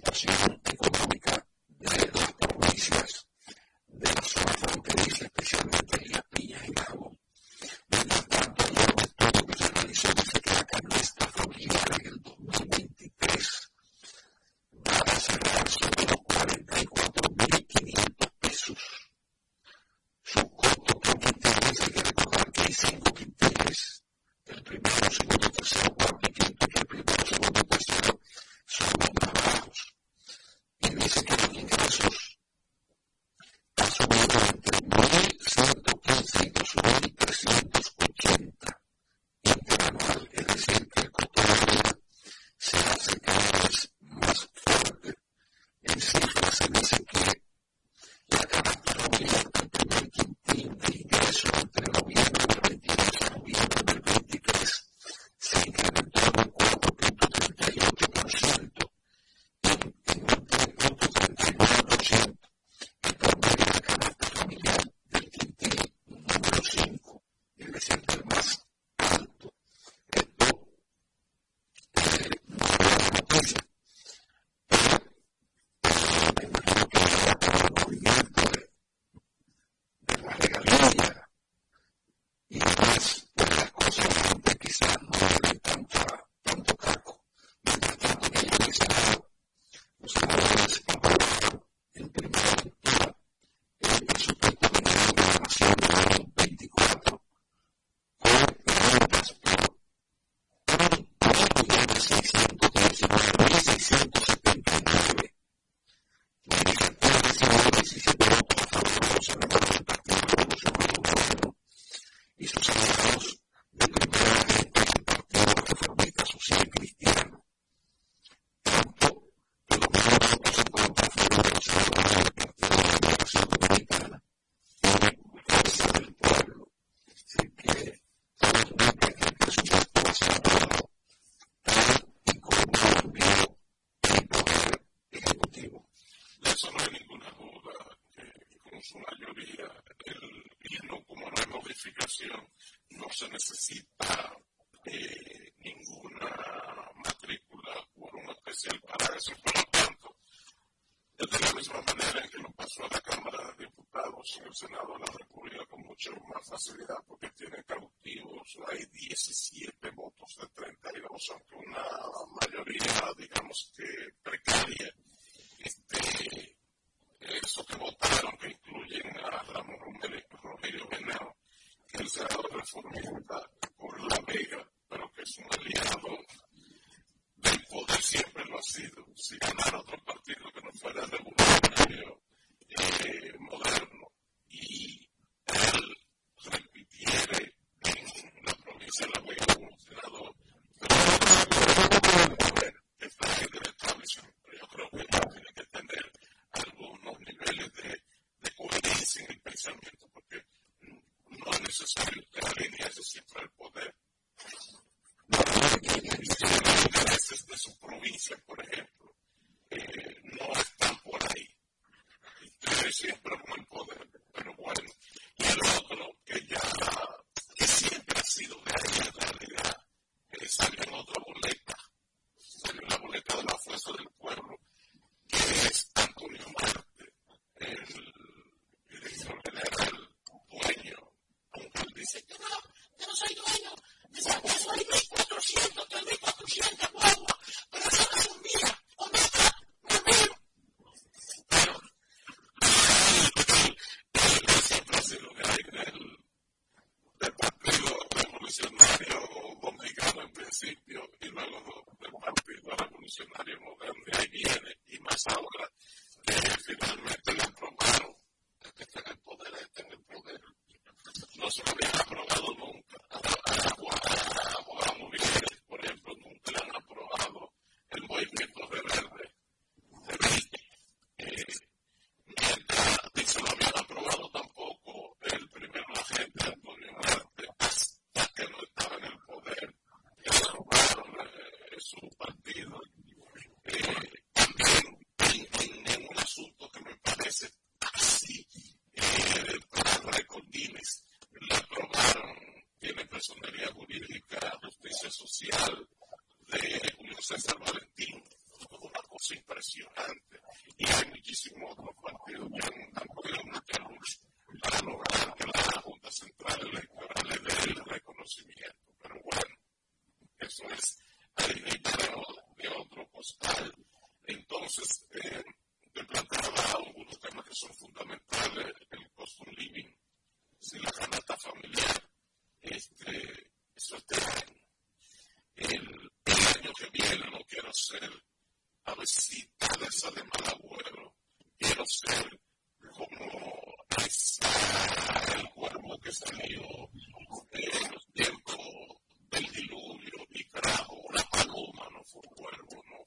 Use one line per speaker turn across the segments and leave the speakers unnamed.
presentación.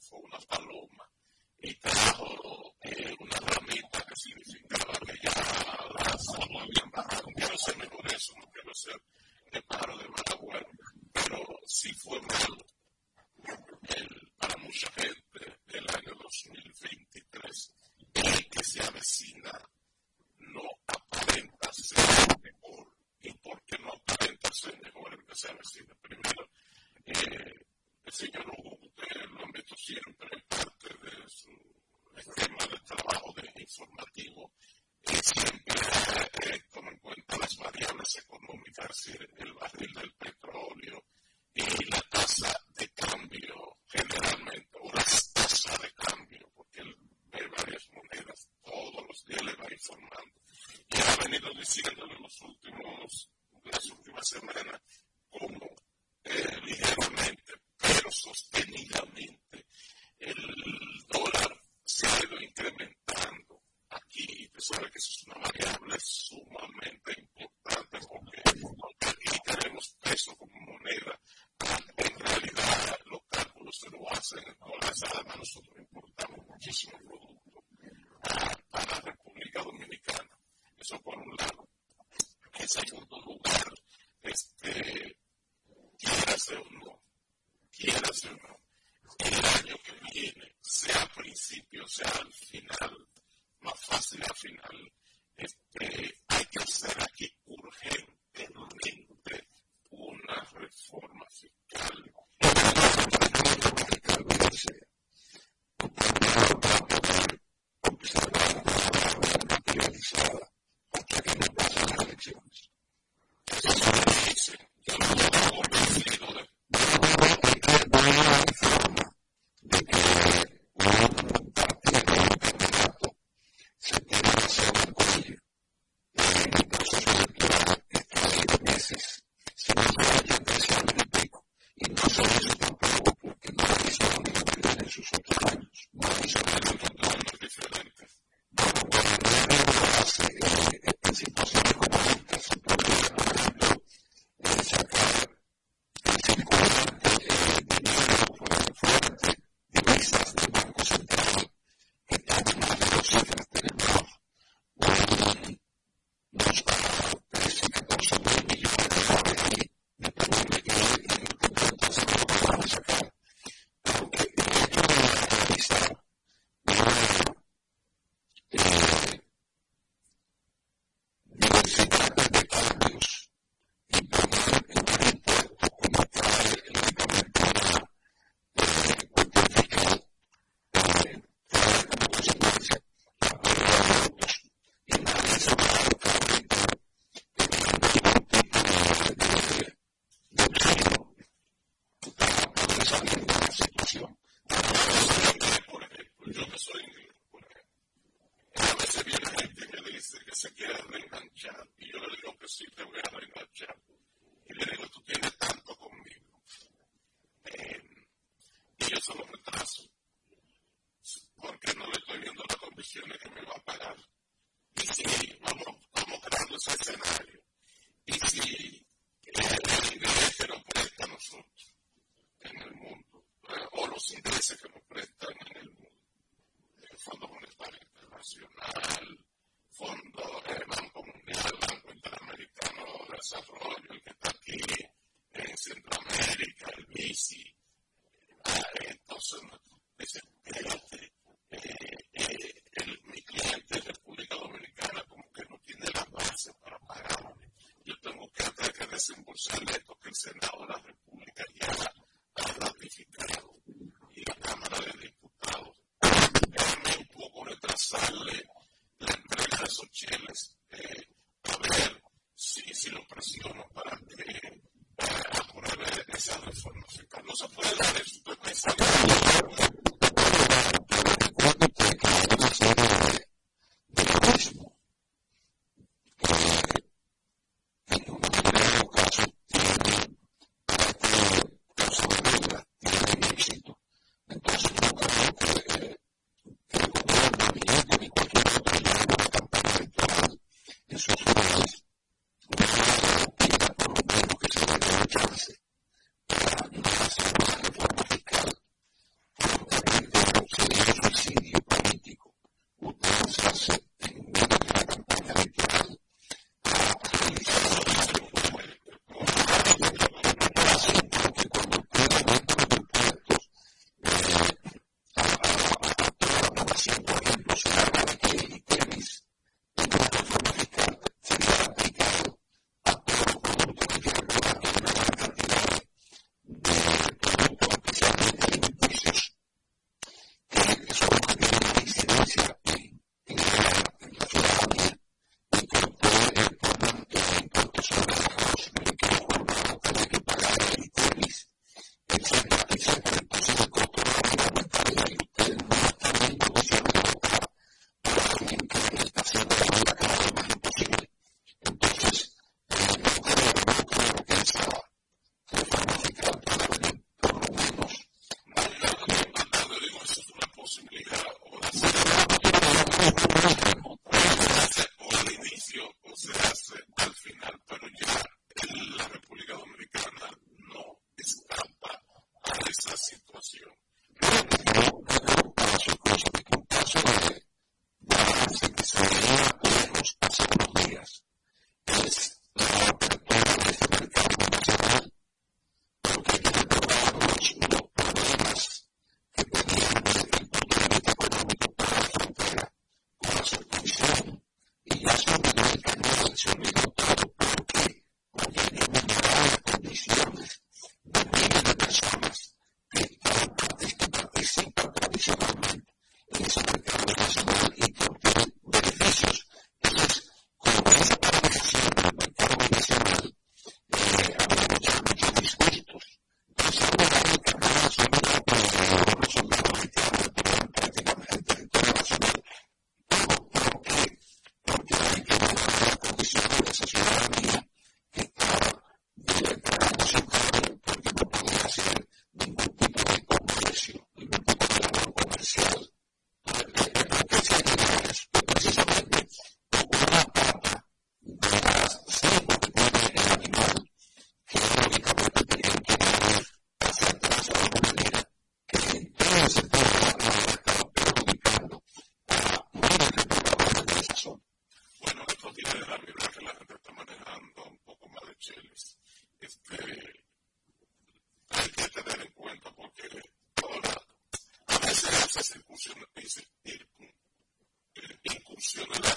fue una paloma y trajo
eh, una ramita que significaba que
ya las aguas habían bajado. Quiero ser mejor eso, no quiero ser el paro de Maragüero, pero sí fue malo. en segundo lugar, este, quieras o no, quieras o no, el año que viene, sea principio, sea al entonces no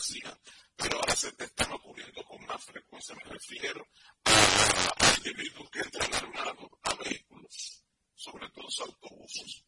hacían, pero ahora se te están ocurriendo con más frecuencia. Me refiero a, a individuos que entran armados a vehículos, sobre todo autobuses.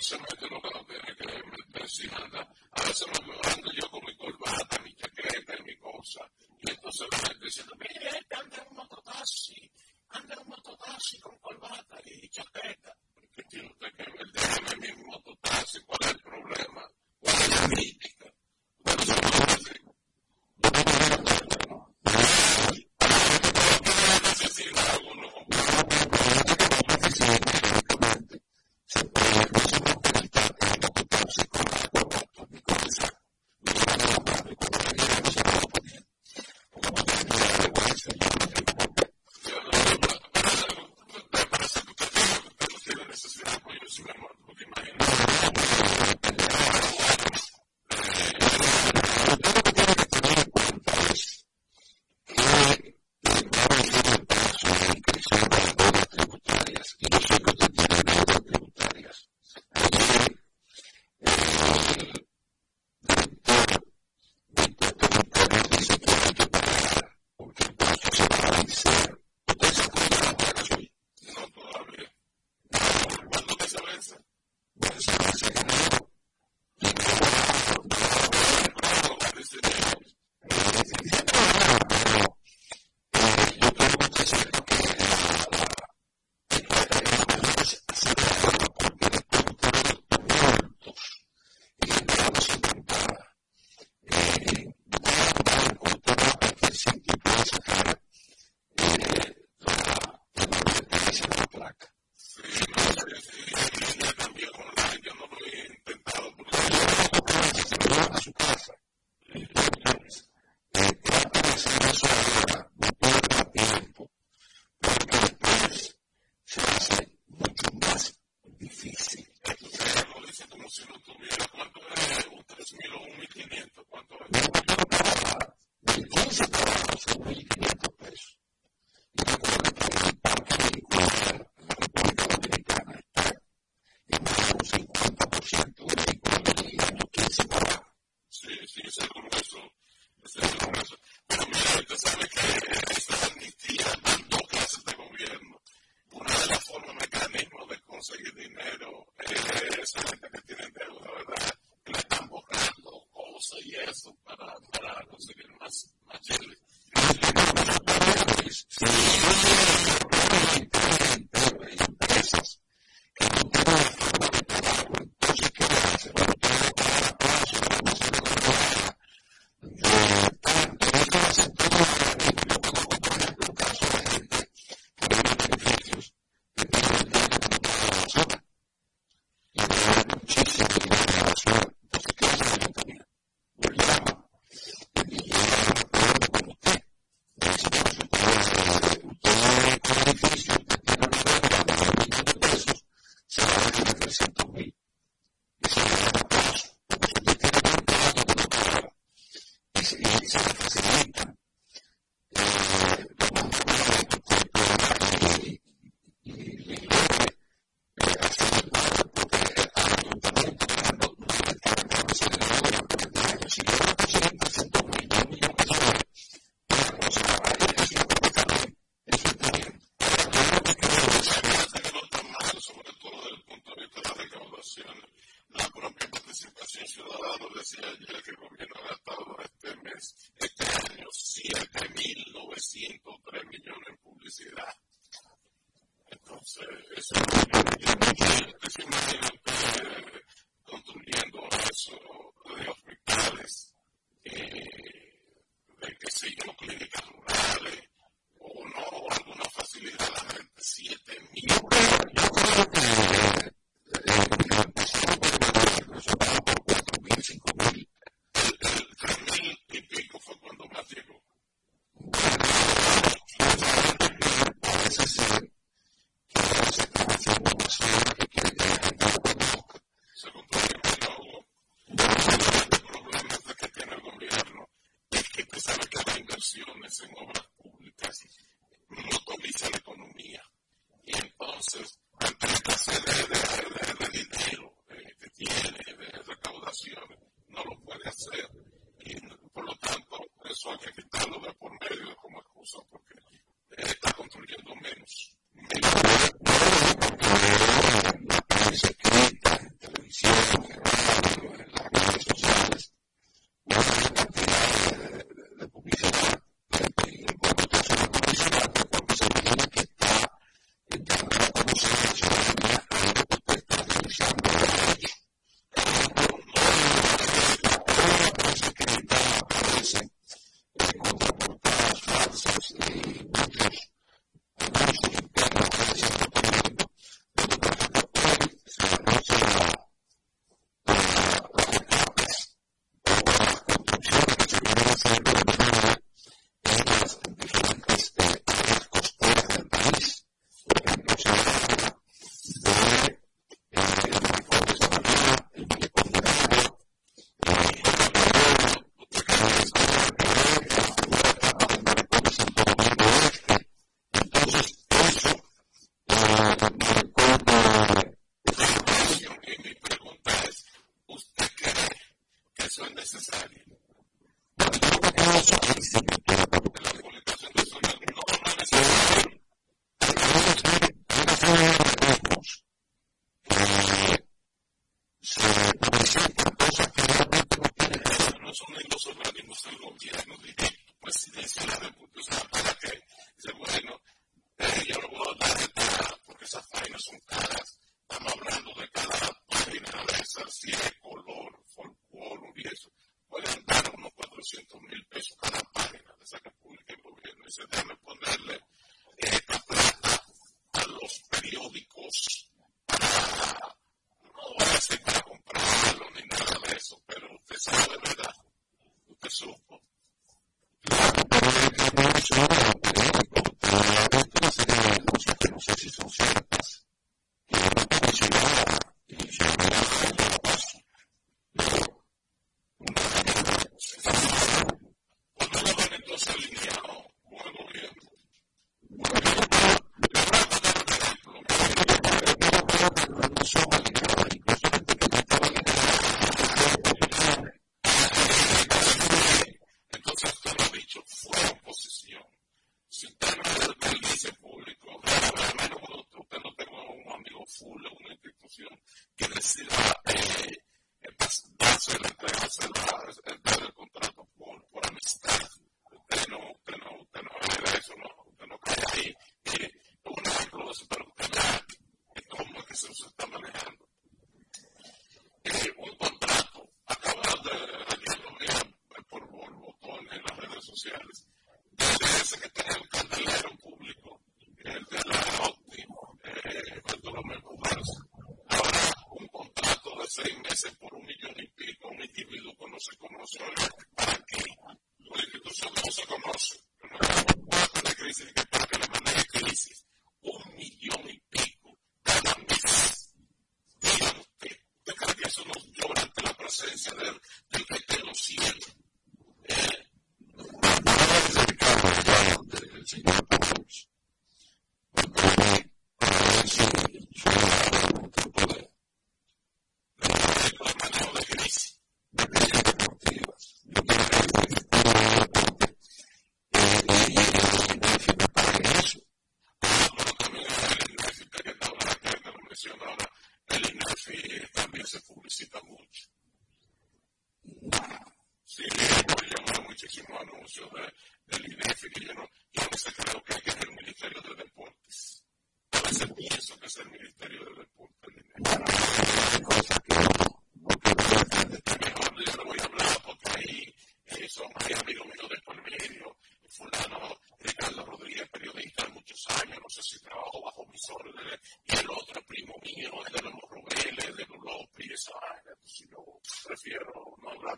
Ciudadano decía ayer que el gobierno ha gastado este So, so you, you,
you,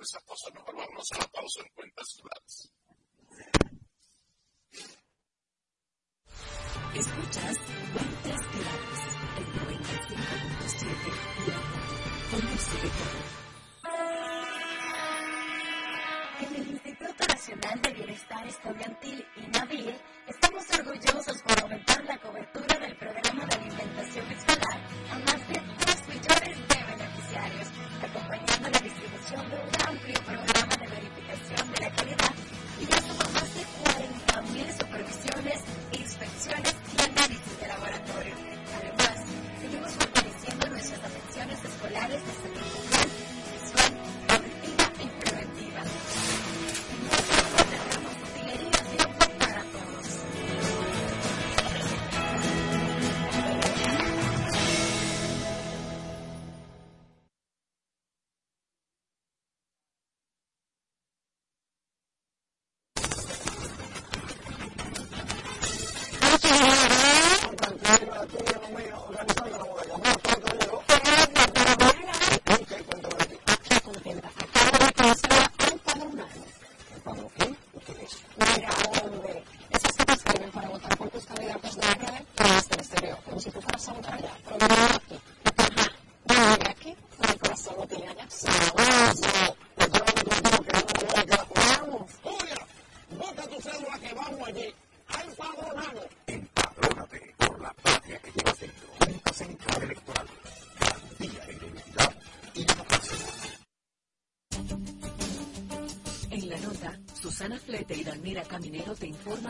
esas cosas. Nos vamos
a la
pausa.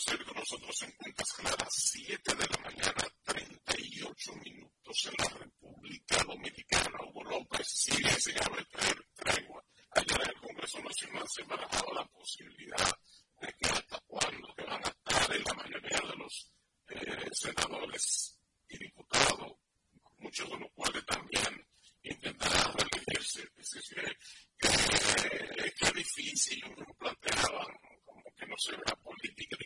servido nosotros en cuentas claras 7 de la mañana 38 minutos en la República Dominicana. Hugo López sigue sin haber traer tregua. Ayer en el Congreso Nacional se ha barajaba la posibilidad de que hasta cuando que van a estar en la mayoría de los eh, senadores y diputados, muchos de los cuales también intentarán reelegirse. Es decir, que, que difícil, uno planteaba como que no se vea política.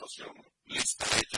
Llega a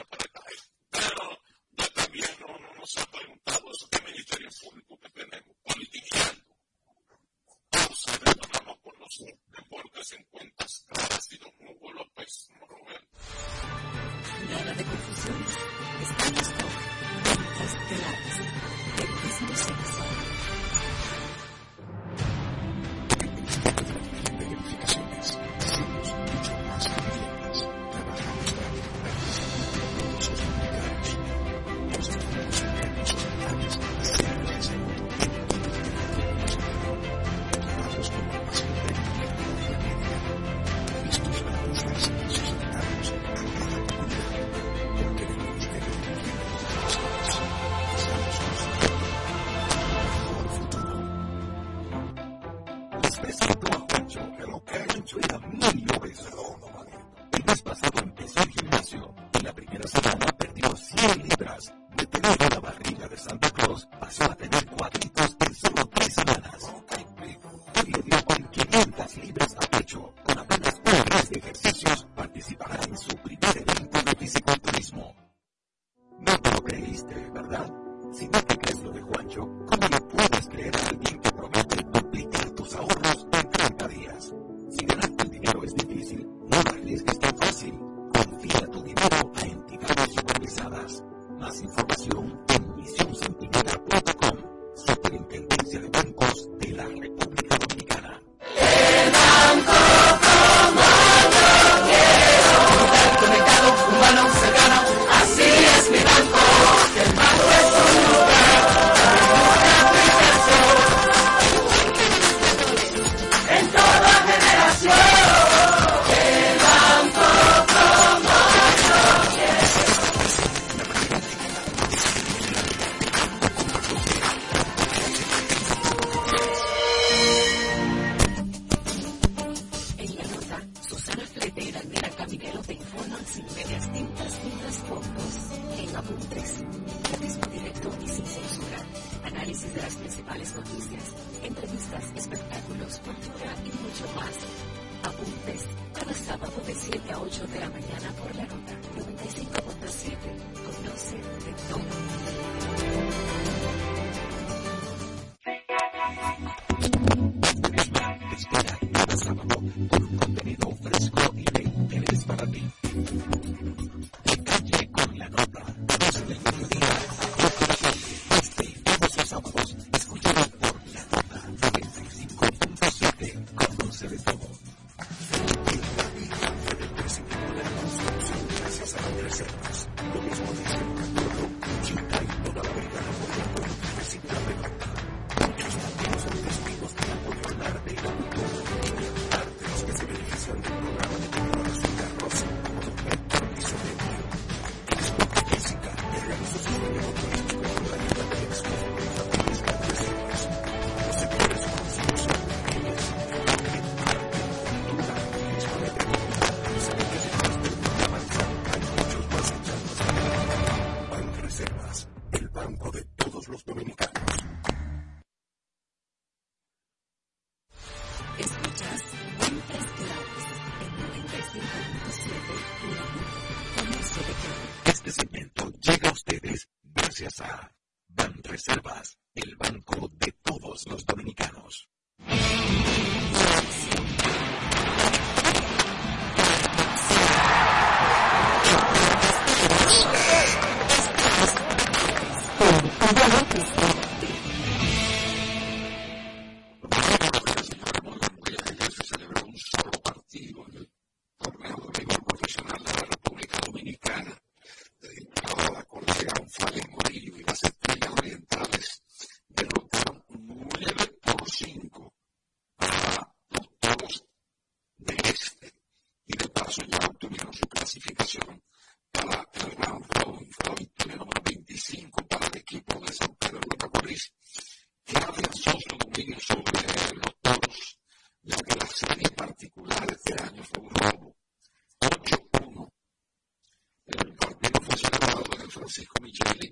se comincia a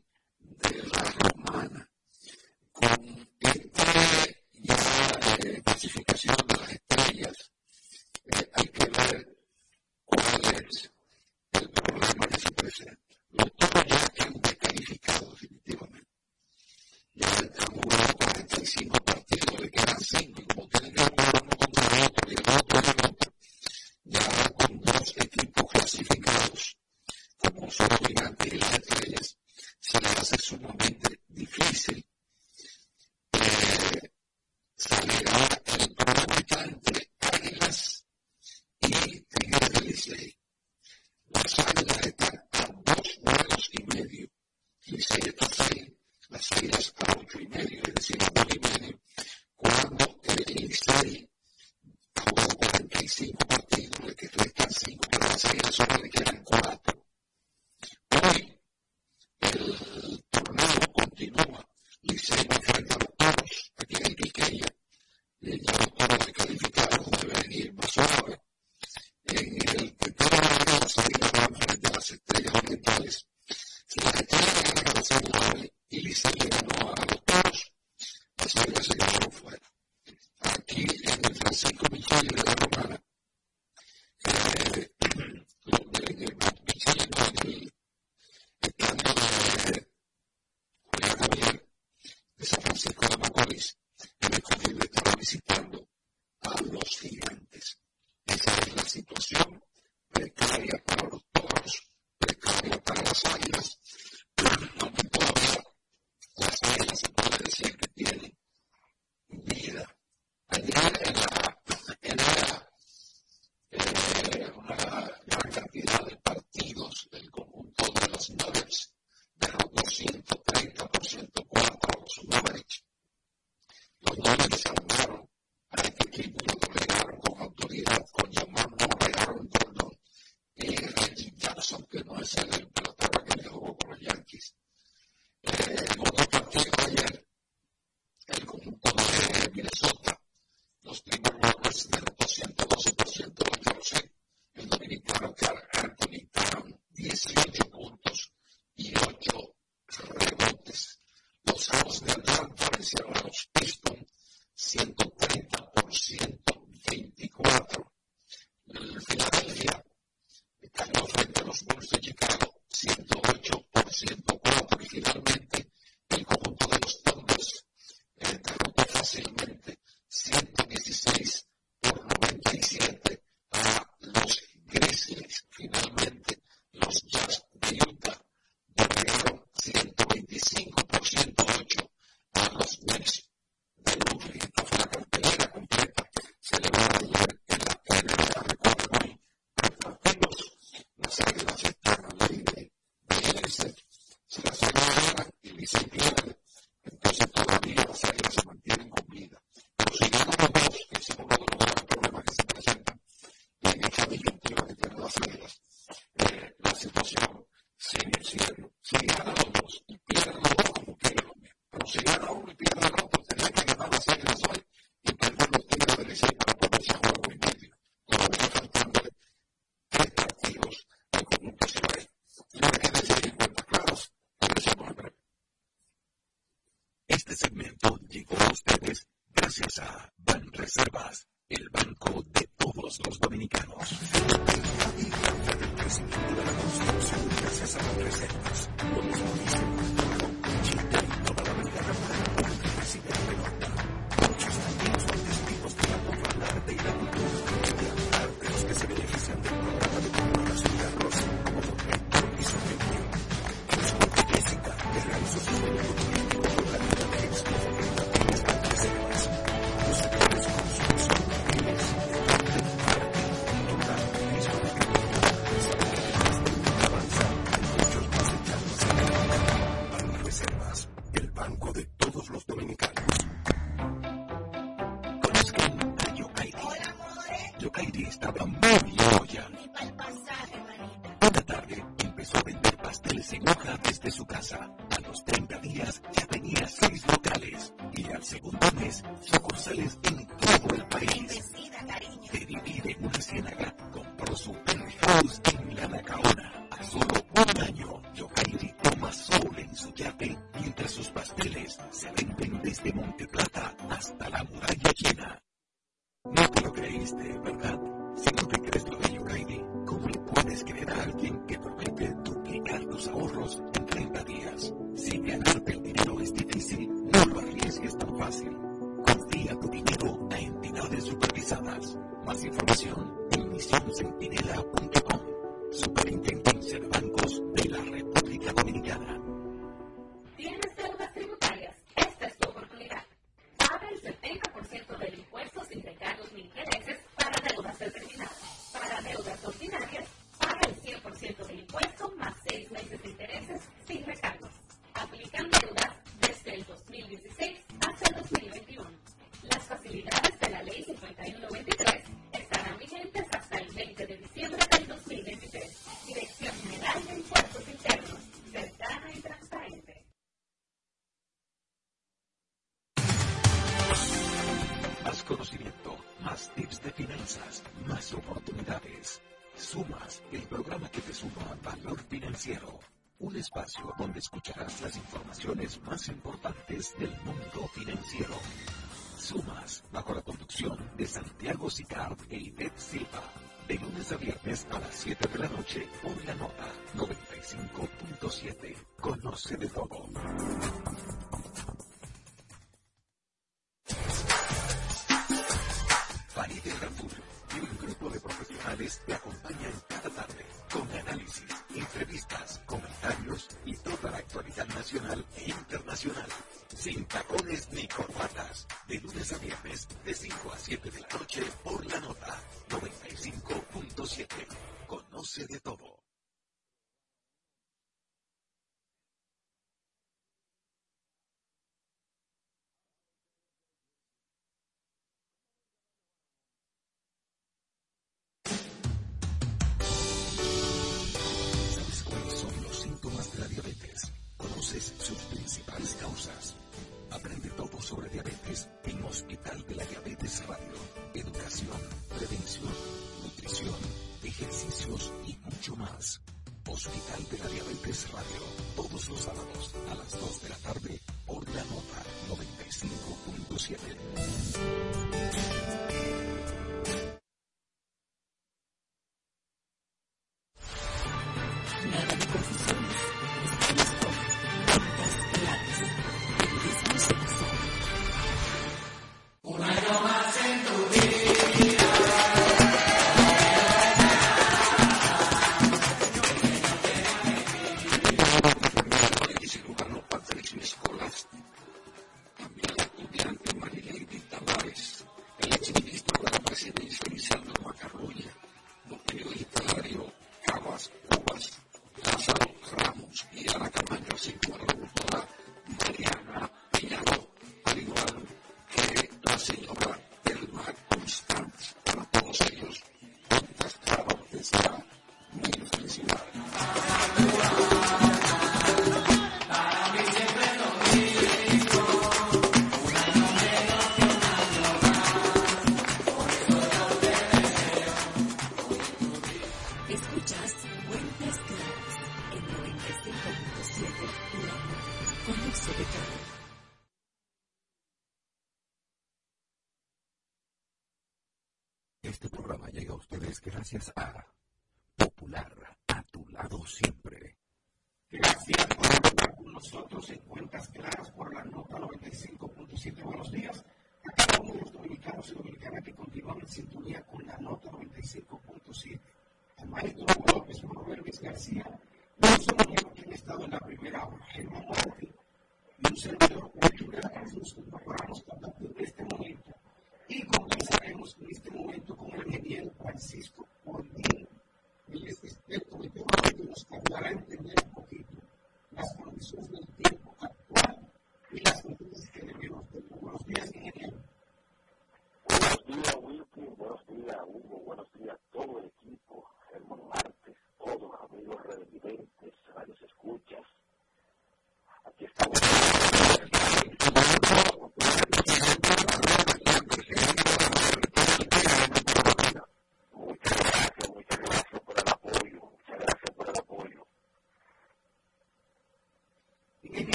su nombre. Financiero, un espacio donde escucharás las
informaciones más importantes del
mundo financiero.
Sumas, bajo la conducción de Santiago Sicard e Ivette Silva, de
lunes a viernes a
las 7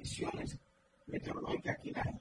las
predicciones meteorológicas aquí en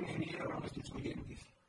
que generan
los.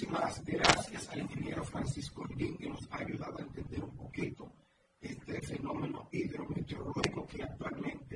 muchísimas gracias al ingeniero Francisco Ring que nos ha ayudado a entender un poquito este fenómeno hidrometeorológico que actualmente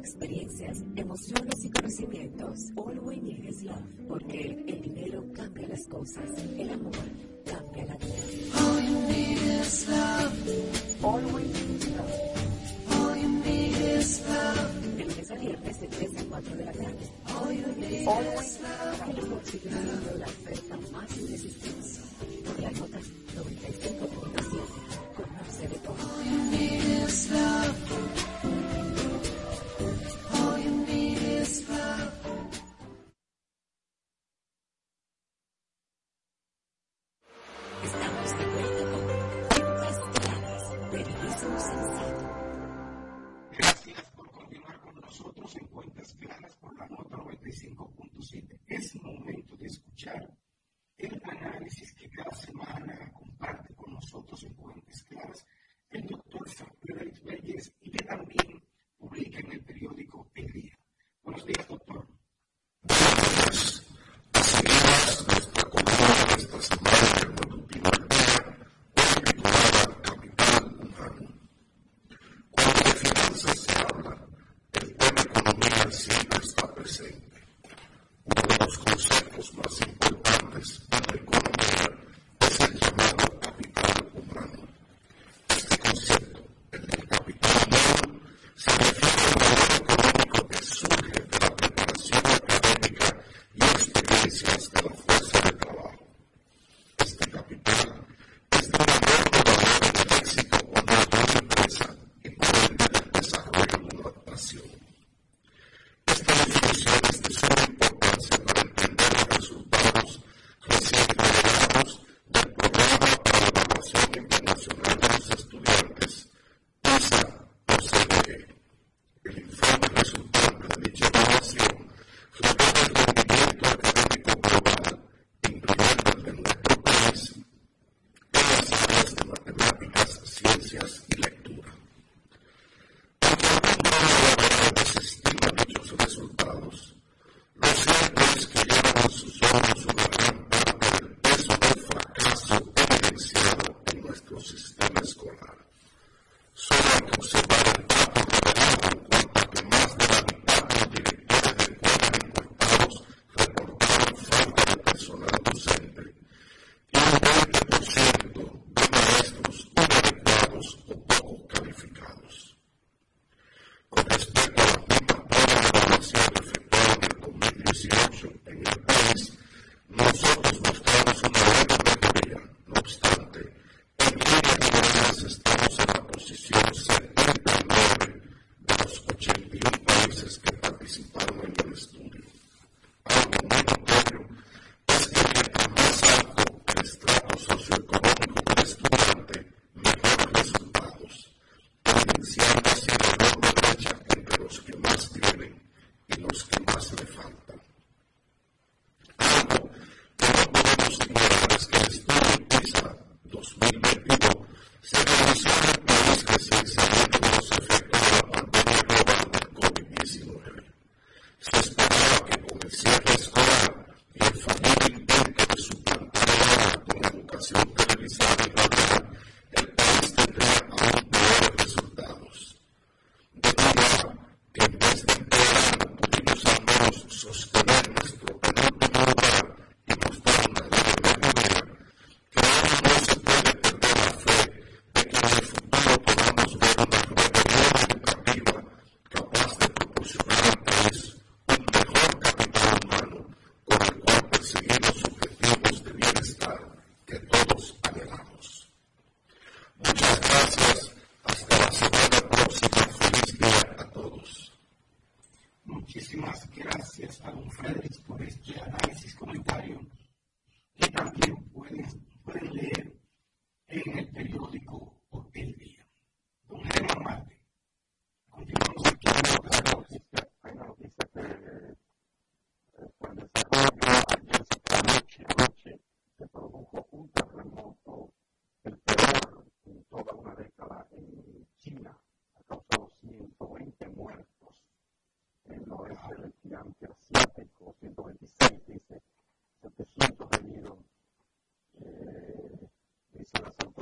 experiencias, emociones y conocimientos. All we need is love, porque el dinero cambia las cosas, el amor cambia la vida. All you need is love. All we need is love. All you need is love. De lunes a viernes de 3 a 4 de la tarde. All you need All is love. Para sigue siendo la oferta más irresistible. Por la nota 95.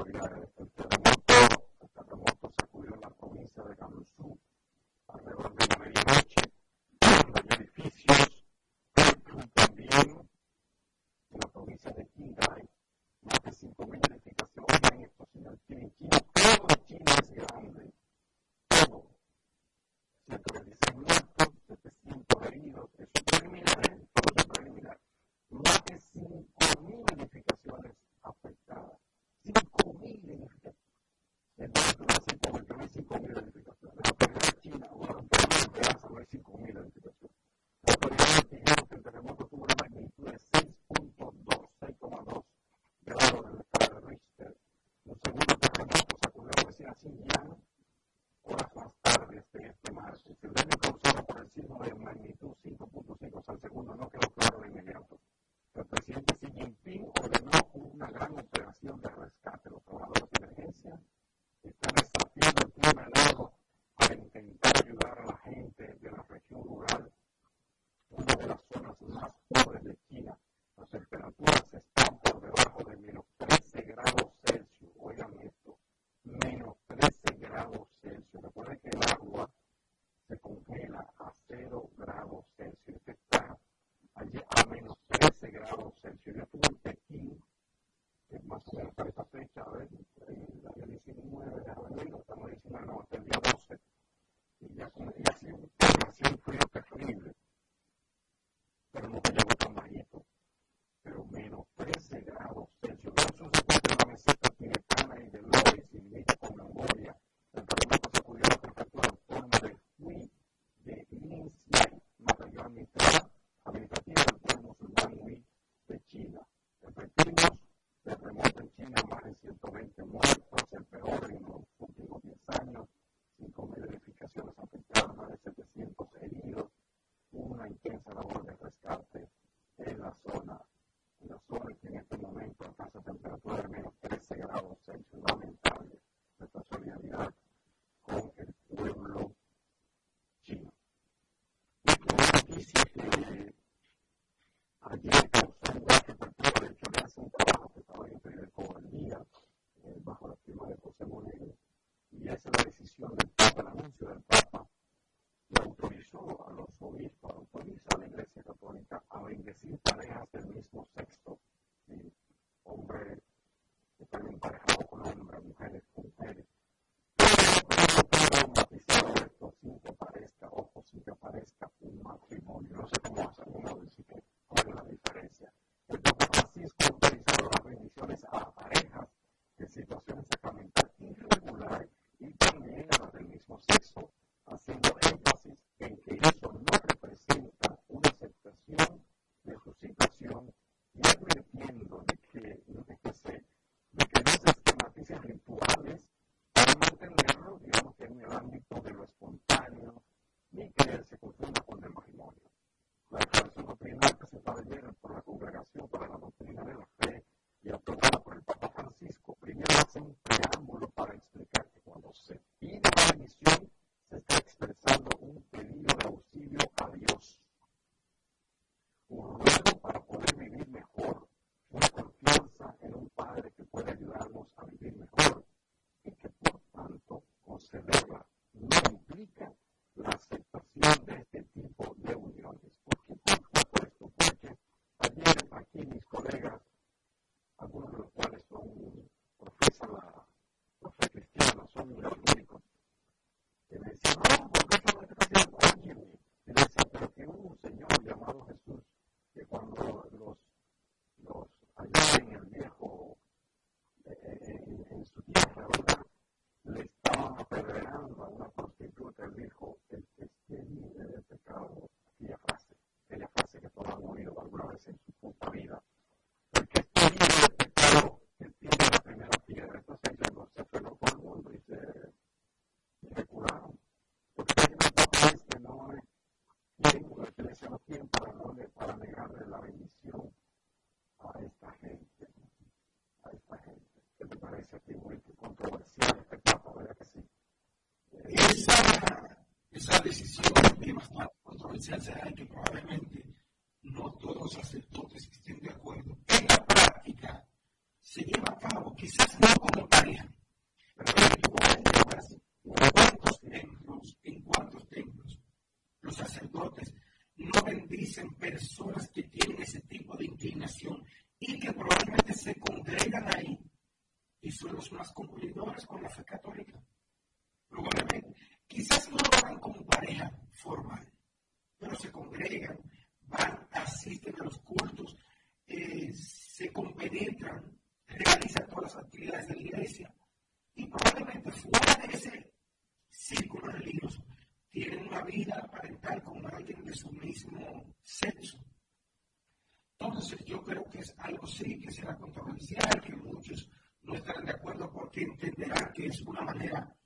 extraordinário. with you.
esa decisión que más controversial
será que probablemente no todos los sacerdotes estén de acuerdo. En la práctica se lleva a cabo, quizás no como tarea, pero cuántos templos, en cuántos templos los sacerdotes no bendicen personas que tienen ese tipo de inclinación y que probablemente se congregan ahí y son los más cumplidores con la fe mismo. Entonces, yo creo que es algo sí que será controversial, que muchos no estarán de acuerdo porque entenderán que es una manera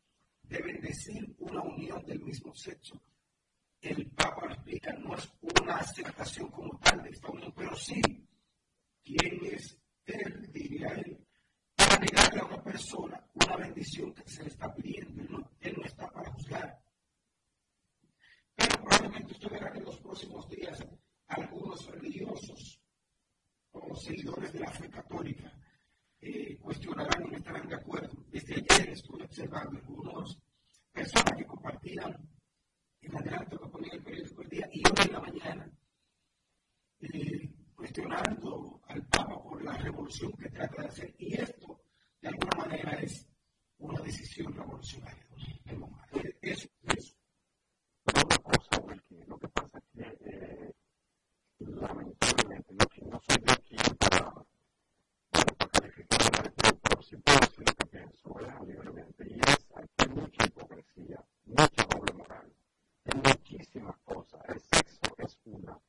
una.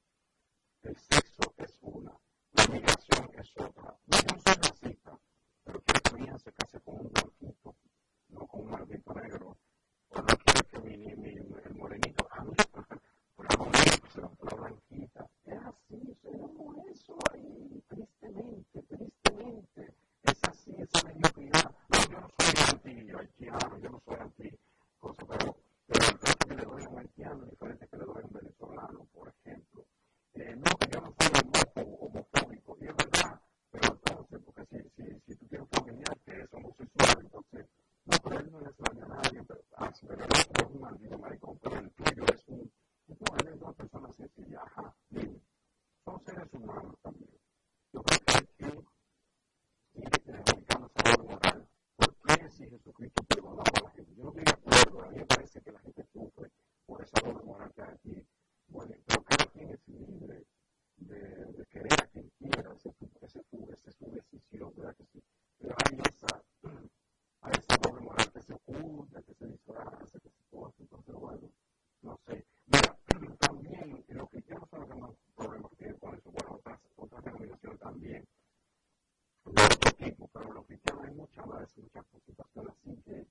muchas preocupación. Así que,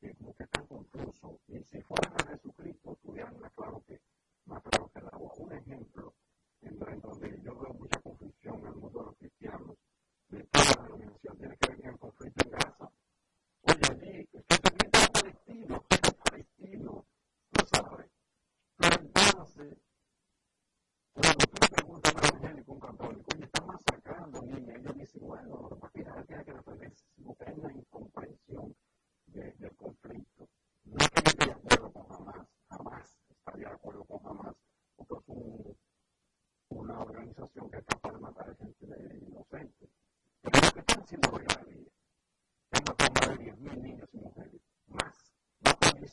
que como que está concluso. Y si fueran a Jesucristo, tuvieran más claro que, más claro que el agua. Un ejemplo en, en donde yo veo mucha confusión en el mundo de los cristianos, de
toda la denominación, tiene que venir el
conflicto en
Gaza. Oye, allí, usted permite a
los palestinos, usted es palestino, no sabe. Pero
entonces,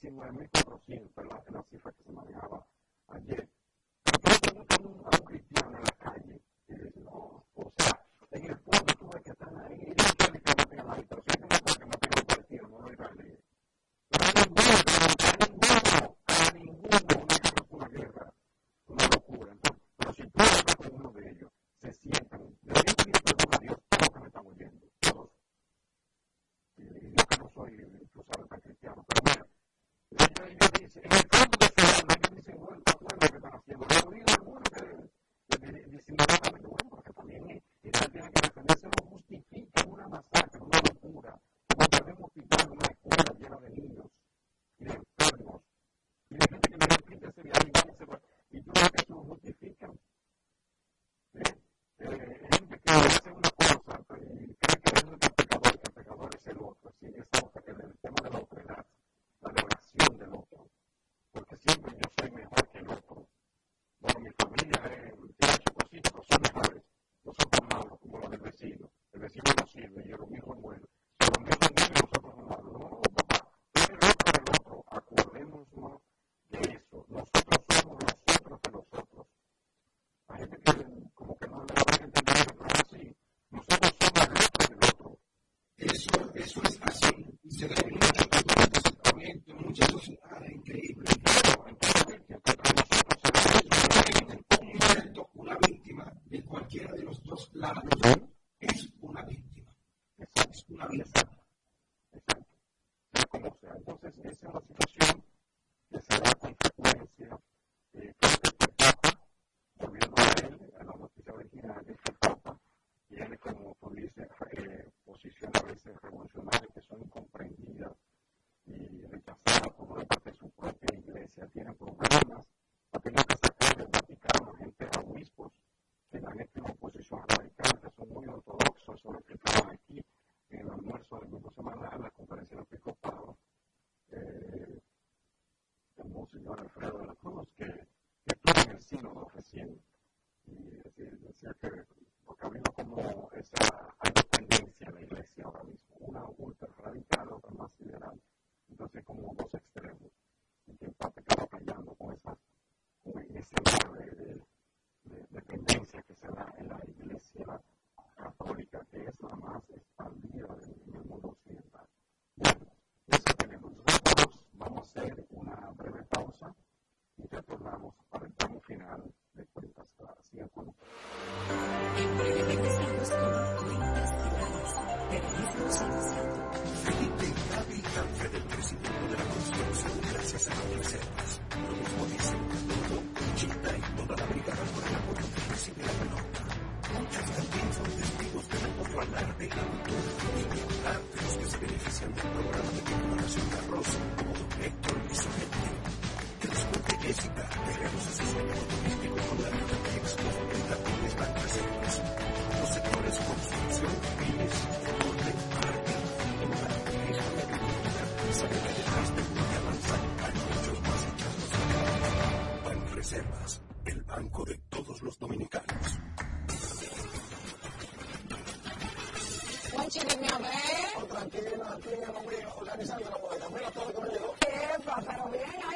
19.400, la,
la cifra que se manejaba ayer. que, que estuve en el sínodo recién Amen.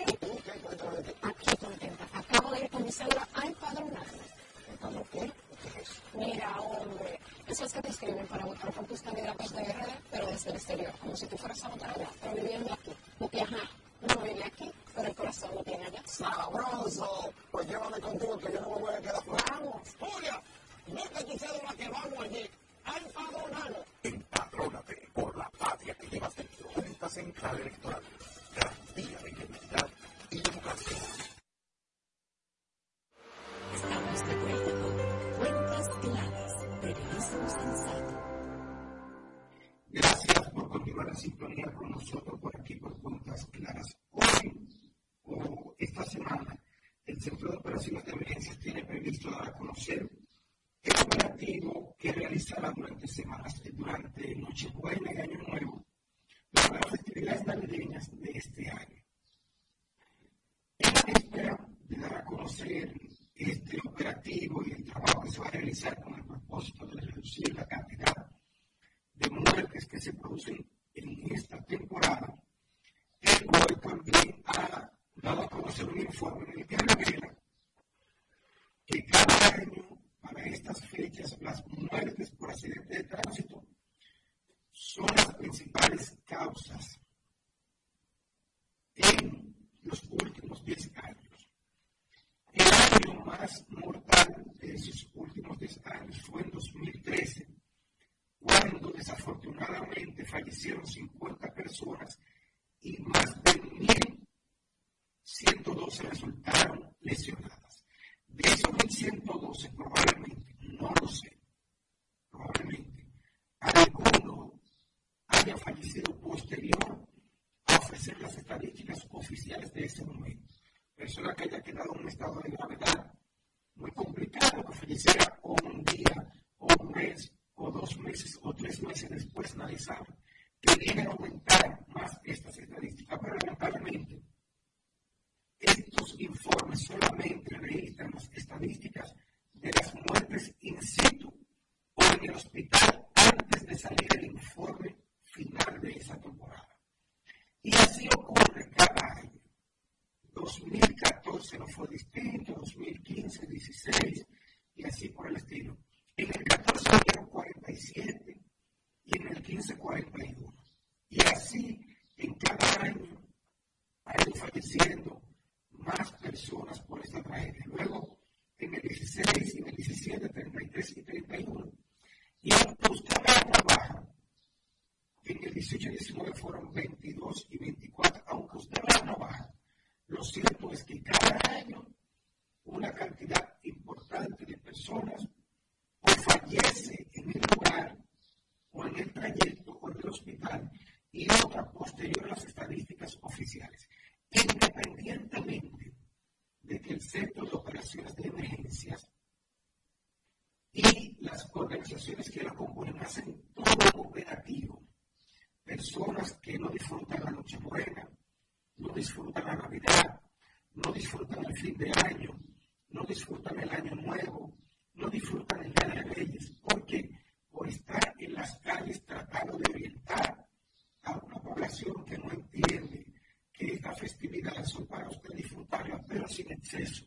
estas fechas las muertes por accidente de tránsito son las principales causas estadísticas oficiales de ese momento. Venezuela que haya quedado en un estado de gravedad muy complicado, que ofreciera un día y 31. Y aunque usted trabaja, en el 18 y 19 fueron 22 y 24, aunque usted la trabaja, lo cierto es que música en
seso.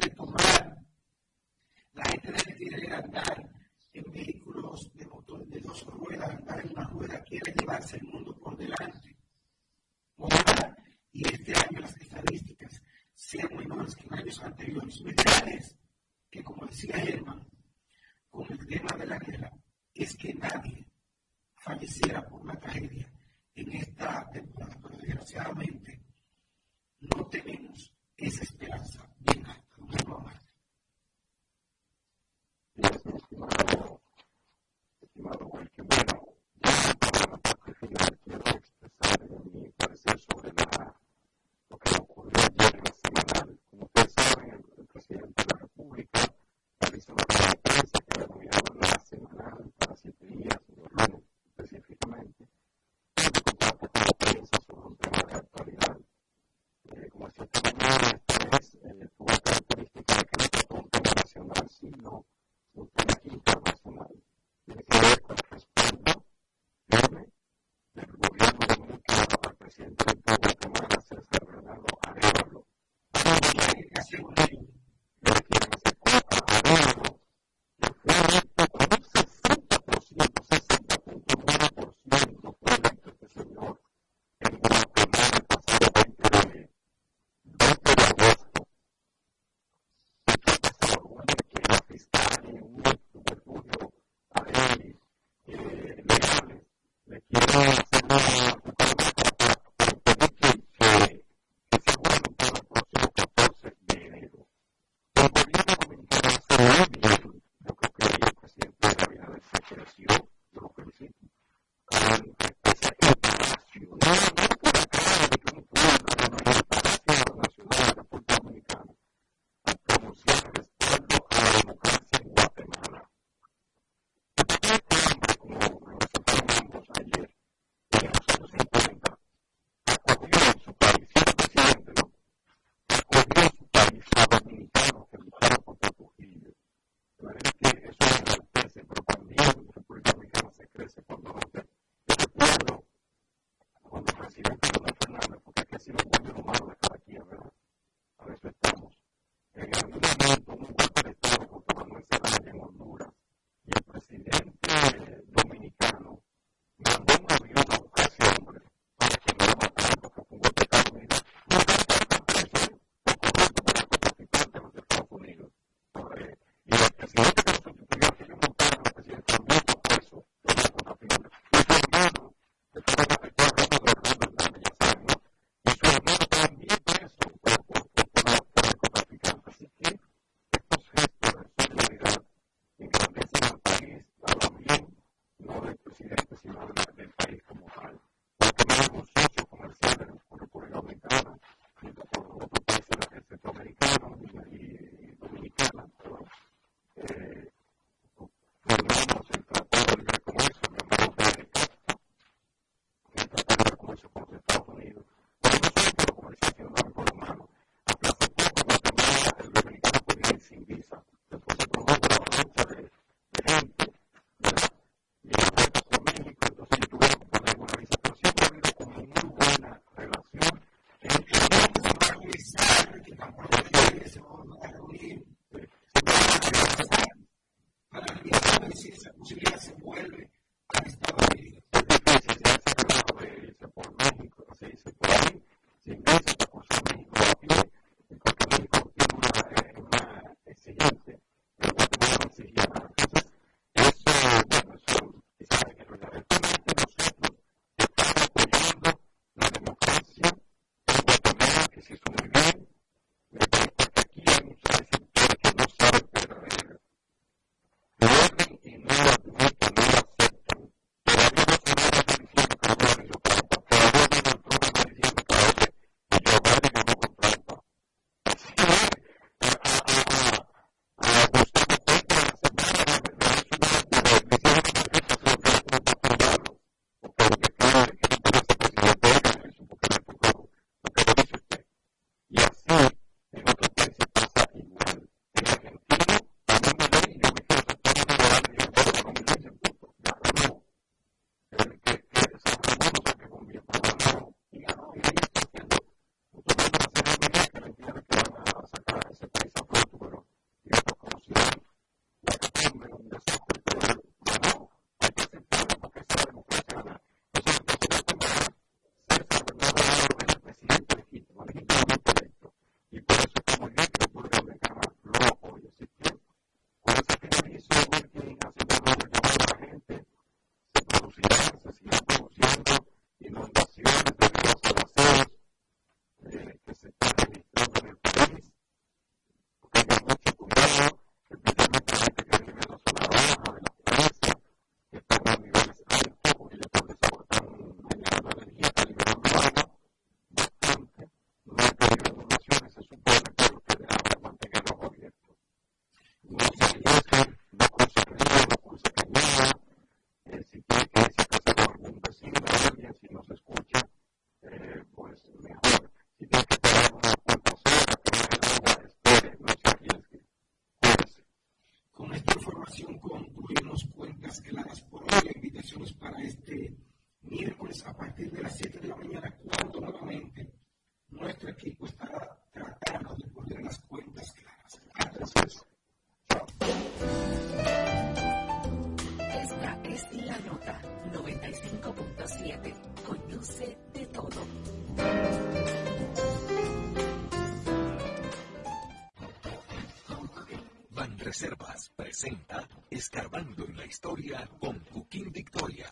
Escarbando en la Historia con Joaquín Victoria.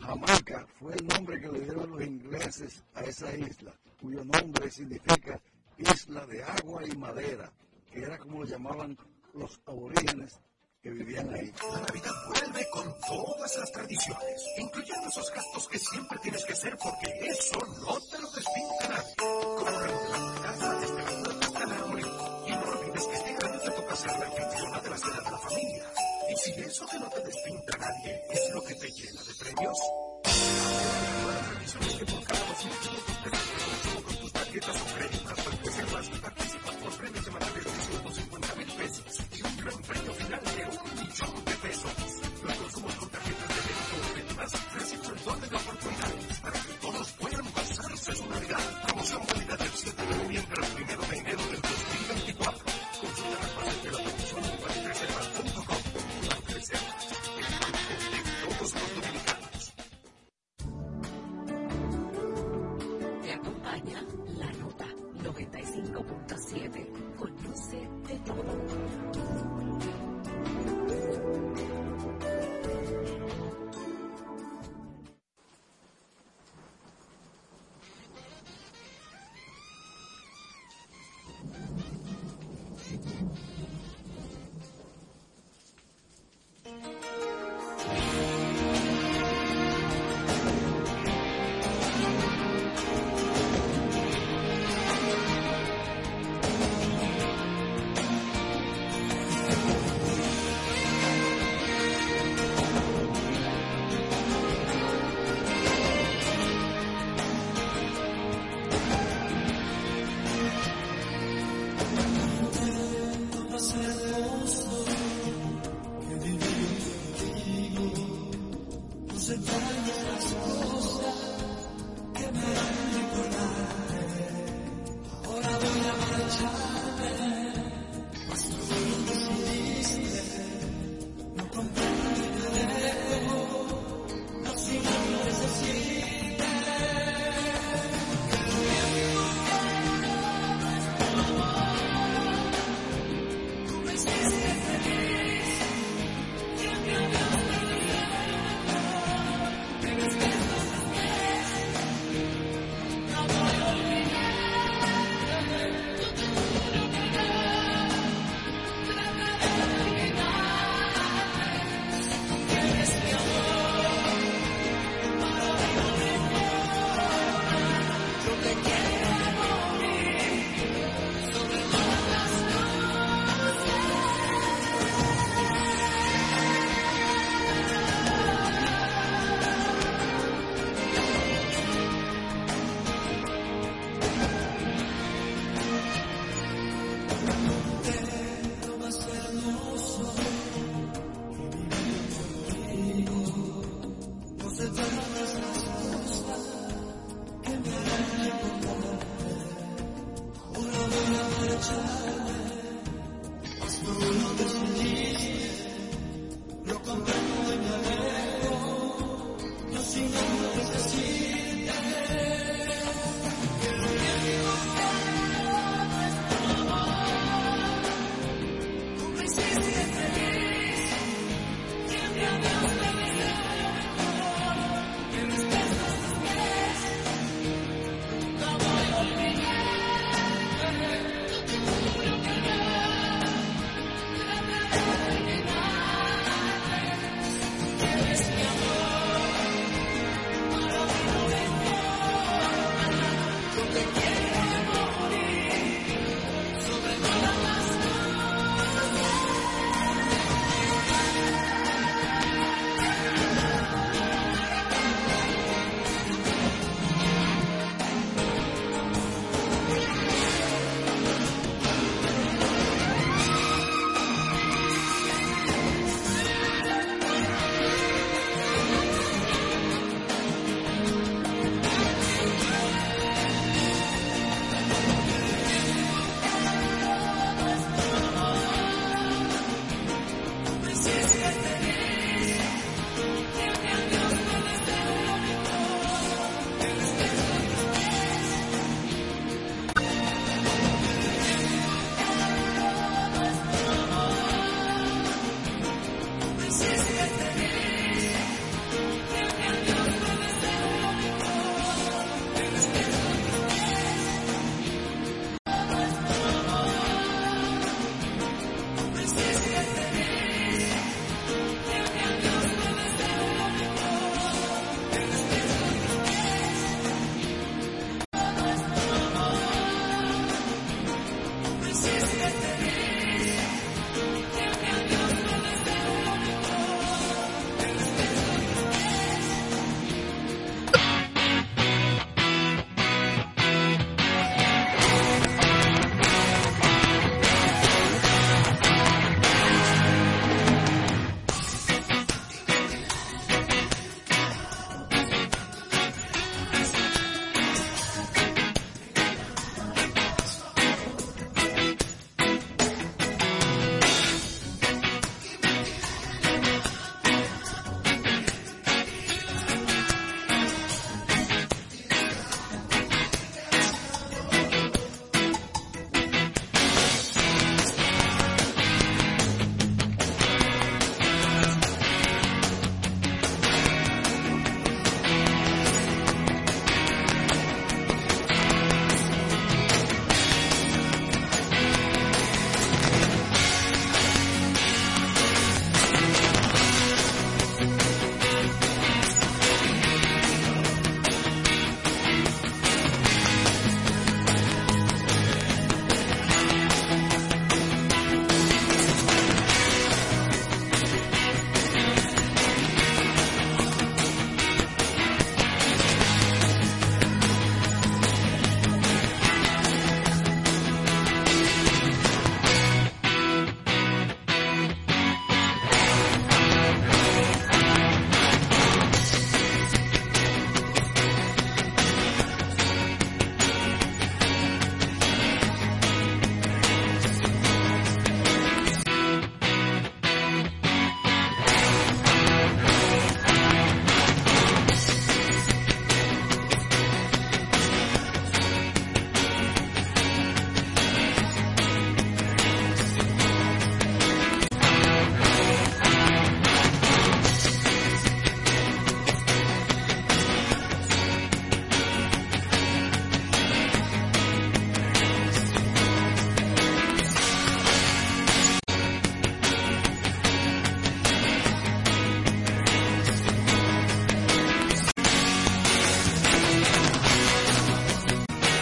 Jamaica fue el nombre que le dieron los ingleses a esa isla, cuyo nombre significa isla de agua y madera, que era como lo llamaban los aborígenes que vivían ahí.
La Navidad vuelve con todas las tradiciones, incluyendo esos gastos que siempre tienes que hacer porque eso no te lo despinta si eso que no te despinta nadie es lo que te llena de premios, que por cada 200 pesos con tus tarjetas o créditos